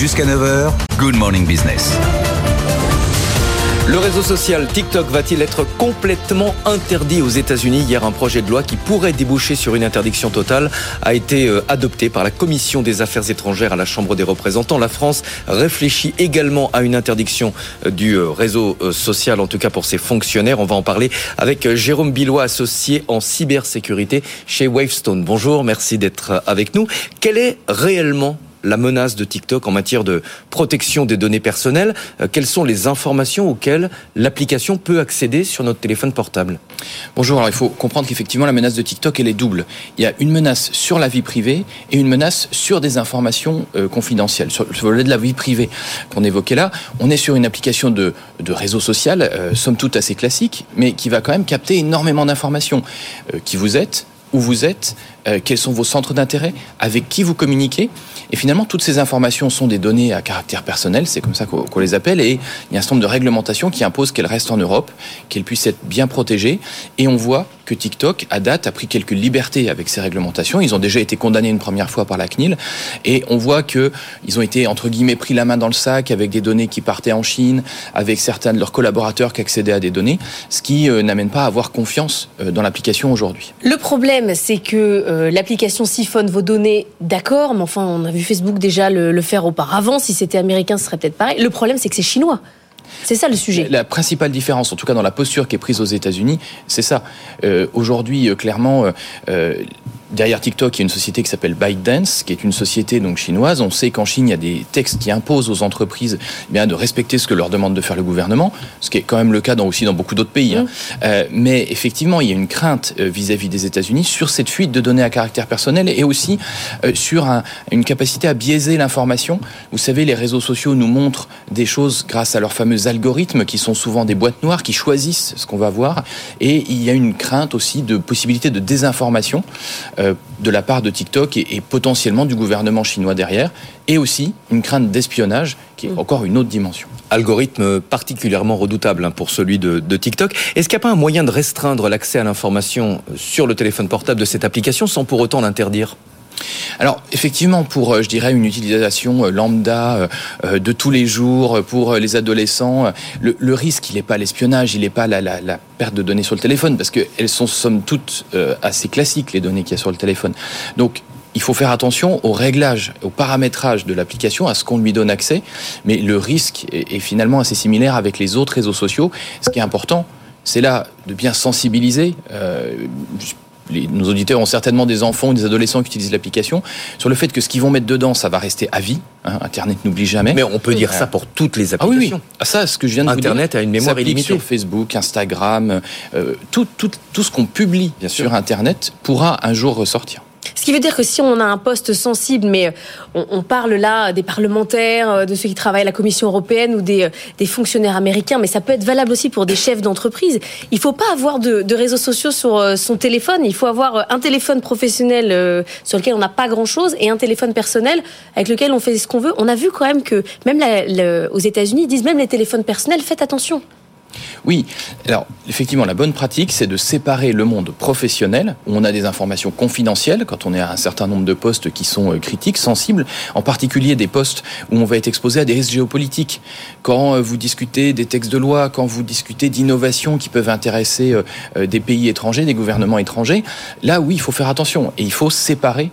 Jusqu'à 9h, Good Morning Business. Le réseau social TikTok va-t-il être complètement interdit aux États-Unis Hier, un projet de loi qui pourrait déboucher sur une interdiction totale a été euh, adopté par la Commission des Affaires étrangères à la Chambre des représentants. La France réfléchit également à une interdiction euh, du euh, réseau social, en tout cas pour ses fonctionnaires. On va en parler avec Jérôme Billois, associé en cybersécurité chez Wavestone. Bonjour, merci d'être avec nous. Quel est réellement la menace de TikTok en matière de protection des données personnelles. Euh, quelles sont les informations auxquelles l'application peut accéder sur notre téléphone portable? Bonjour, alors il faut comprendre qu'effectivement la menace de TikTok, elle est double. Il y a une menace sur la vie privée et une menace sur des informations euh, confidentielles. Sur le volet de la vie privée qu'on évoquait là, on est sur une application de, réseau social, euh, somme toute assez classique, mais qui va quand même capter énormément d'informations. qui vous êtes, où vous êtes, quels sont vos centres d'intérêt, avec qui vous communiquez. Et finalement, toutes ces informations sont des données à caractère personnel, c'est comme ça qu'on les appelle, et il y a un certain nombre de réglementations qui imposent qu'elles restent en Europe, qu'elles puissent être bien protégées. Et on voit que TikTok, à date, a pris quelques libertés avec ces réglementations. Ils ont déjà été condamnés une première fois par la CNIL, et on voit que ils ont été entre guillemets pris la main dans le sac avec des données qui partaient en Chine, avec certains de leurs collaborateurs qui accédaient à des données, ce qui euh, n'amène pas à avoir confiance euh, dans l'application aujourd'hui. Le problème, c'est que euh, l'application siphonne vos données, d'accord, mais enfin, on a vu Facebook déjà le, faire auparavant. Si c'était américain, ce serait peut-être pareil. Le problème, c'est que c'est chinois. C'est ça le sujet. La principale différence, en tout cas dans la posture qui est prise aux États-Unis, c'est ça. Euh, aujourd'hui, euh, clairement, euh, Derrière TikTok, il y a une société qui s'appelle ByteDance, qui est une société donc chinoise. On sait qu'en Chine, il y a des textes qui imposent aux entreprises eh bien de respecter ce que leur demande de faire le gouvernement, ce qui est quand même le cas dans, aussi dans beaucoup d'autres pays. Hein. Mmh. Euh, mais effectivement, il y a une crainte euh, vis-à-vis des États-Unis sur cette fuite de données à caractère personnel et aussi euh, sur un, une capacité à biaiser l'information. Vous savez, les réseaux sociaux nous montrent des choses grâce à leurs fameux algorithmes qui sont souvent des boîtes noires qui choisissent ce qu'on va voir. Et il y a une crainte aussi de possibilité de désinformation. Euh, de la part de TikTok et, potentiellement du gouvernement chinois derrière, et aussi une crainte d'espionnage qui est mm. encore une autre dimension. Algorithme particulièrement redoutable hein, pour celui de, TikTok. Est-ce qu'il n'y a pas un moyen de restreindre l'accès à l'information sur le téléphone portable de cette application sans pour autant l'interdire? Alors effectivement, pour euh, je dirais une utilisation euh, lambda euh, de tous les jours pour les adolescents, le, risque il n'est pas l'espionnage, il n'est pas la, perte de données sur le téléphone parce qu'elles sont somme toute assez classiques les données qu'il y a sur le téléphone. Donc il faut faire attention au réglage, au paramétrage de l'application, à ce qu'on lui donne accès, mais le risque est, finalement assez similaire avec les autres réseaux sociaux. Ce qui est important, c'est là de bien sensibiliser nos auditeurs ont certainement des enfants ou des adolescents qui utilisent l'application, sur le fait que ce qu'ils vont mettre dedans, ça va rester à vie. Hein, Internet n'oublie jamais. Mais on peut dire ça pour toutes les applications. Ah oui, oui. Ah, ça, ce que je viens de Internet vous dire, a une mémoire illimitée. sur Facebook, Instagram, euh, tout, tout, tout ce qu'on publie Bien sur Internet pourra un jour ressortir. Ce qui veut dire que si on a un poste sensible, mais euh, on, parle là des parlementaires, euh, de ceux qui travaillent à la Commission européenne ou des, euh, des fonctionnaires américains, mais ça peut être valable aussi pour des chefs d'entreprise. Il ne faut pas avoir de, de, réseaux sociaux sur son téléphone. Il faut avoir un téléphone professionnel sur lequel on n'a pas grand-chose et un téléphone personnel avec lequel on fait ce qu'on veut. On a vu quand même que même aux États-Unis, ils disent même les téléphones personnels, faites attention. Oui, alors effectivement, la bonne pratique, c'est de séparer le monde professionnel, où on a des informations confidentielles, quand on est à un certain nombre de postes qui sont euh, critiques, sensibles, en particulier des postes où on va être exposé à des risques géopolitiques. Quand euh, vous discutez des textes de loi, quand vous discutez d'innovations qui peuvent intéresser euh, des pays étrangers, des gouvernements étrangers, là oui, il faut faire attention et il faut séparer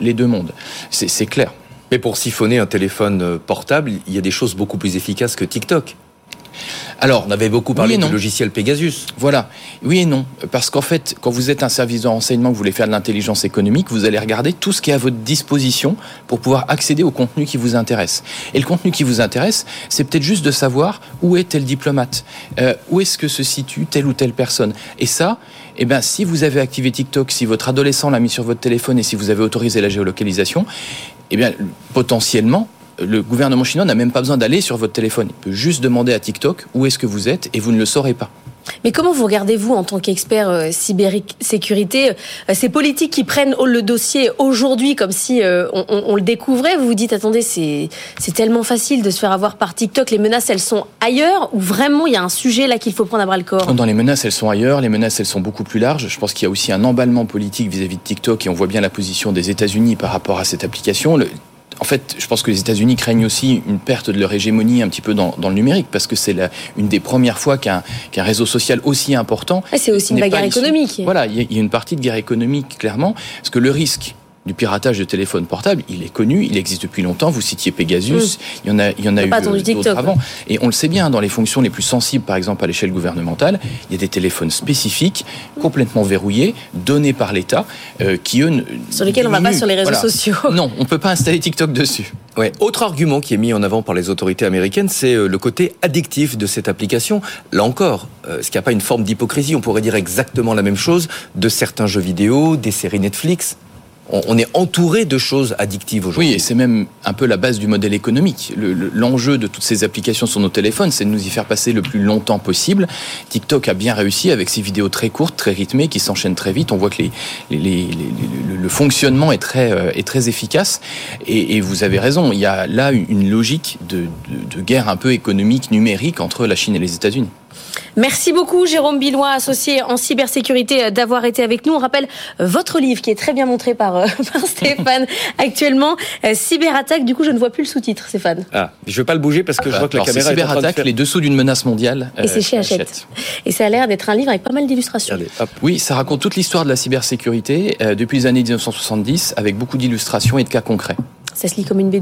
les deux mondes. C'est clair. Mais pour siphonner un téléphone portable, il y a des choses beaucoup plus efficaces que TikTok. Alors, on avait beaucoup parlé du logiciel Pegasus. Voilà. Oui et non. Parce qu'en fait, quand vous êtes un service de renseignement, que vous voulez faire de l'intelligence économique, vous allez regarder tout ce qui est à votre disposition pour pouvoir accéder au contenu qui vous intéresse. Et le contenu qui vous intéresse, c'est peut-être juste de savoir où est tel diplomate, euh, où est-ce que se situe telle ou telle personne. Et ça, eh ben, si vous avez activé TikTok, si votre adolescent l'a mis sur votre téléphone et si vous avez autorisé la géolocalisation, eh bien, potentiellement, le gouvernement chinois n'a même pas besoin d'aller sur votre téléphone. Il peut juste demander à TikTok où est-ce que vous êtes et vous ne le saurez pas. Mais comment vous regardez-vous en tant qu'expert euh, cybersécurité euh, ces politiques qui prennent le dossier aujourd'hui comme si euh, on, le découvrait? Vous vous dites attendez c'est tellement facile de se faire avoir par TikTok. Les menaces elles sont ailleurs ou vraiment il y a un sujet là qu'il faut prendre à bras le corps? Dans les menaces elles sont ailleurs. Les menaces elles sont beaucoup plus larges. Je pense qu'il y a aussi un emballement politique vis-à-vis -vis de TikTok et on voit bien la position des États-Unis par rapport à cette application en fait, je pense que les États-Unis craignent aussi une perte de leur hégémonie un petit peu dans, le numérique, parce que c'est une des premières fois qu'un réseau social aussi important. c'est aussi une guerre économique. Voilà, il y, a une partie de guerre économique, clairement, parce que le risque du piratage de téléphones portables, il est connu, il existe depuis longtemps. Vous citiez Pegasus, mm. il y en a, il y en a eu d'autres avant. Et on le sait bien, dans les fonctions les plus sensibles, par exemple à l'échelle gouvernementale, il y a des téléphones spécifiques, complètement verrouillés, donnés par l'État, euh, qui eux... Sur lesquels on ne va pas sur les réseaux sociaux. Non, on ne peut pas installer TikTok dessus. Ouais. Autre argument qui est mis en avant par les autorités américaines, c'est euh, le côté addictif de cette application. Là encore, euh, est-ce qu'il n'y a pas une forme d'hypocrisie? On pourrait dire exactement la même chose de certains jeux vidéo, des séries Netflix on est entouré de choses addictives aujourd'hui. Oui, et c'est même un peu la base du modèle économique. L'enjeu de toutes ces applications sur nos téléphones, c'est de nous y faire passer le plus longtemps possible. TikTok a bien réussi avec ses vidéos très courtes, très rythmées, qui s'enchaînent très vite. On voit que le fonctionnement est très, euh, est très efficace. Et, vous avez raison, il y a là une logique de guerre un peu économique, numérique entre la Chine et les États-Unis. Merci beaucoup Jérôme Billois, associé en cybersécurité, euh, d'avoir été avec nous. On rappelle euh, votre livre qui est très bien montré par, euh, Stéphane actuellement. cyberattaque, du coup je ne vois plus le sous-titre Stéphane. Ah, je ne vais pas le bouger parce que je vois que la caméra cyberattaque, les dessous d'une menace mondiale. Et c'est chez Hachette. Et ça a l'air d'être un livre avec pas mal d'illustrations. Oui, ça raconte toute l'histoire de la cybersécurité depuis les années 1970 avec beaucoup d'illustrations et de cas concrets. Ça se lit comme une BD.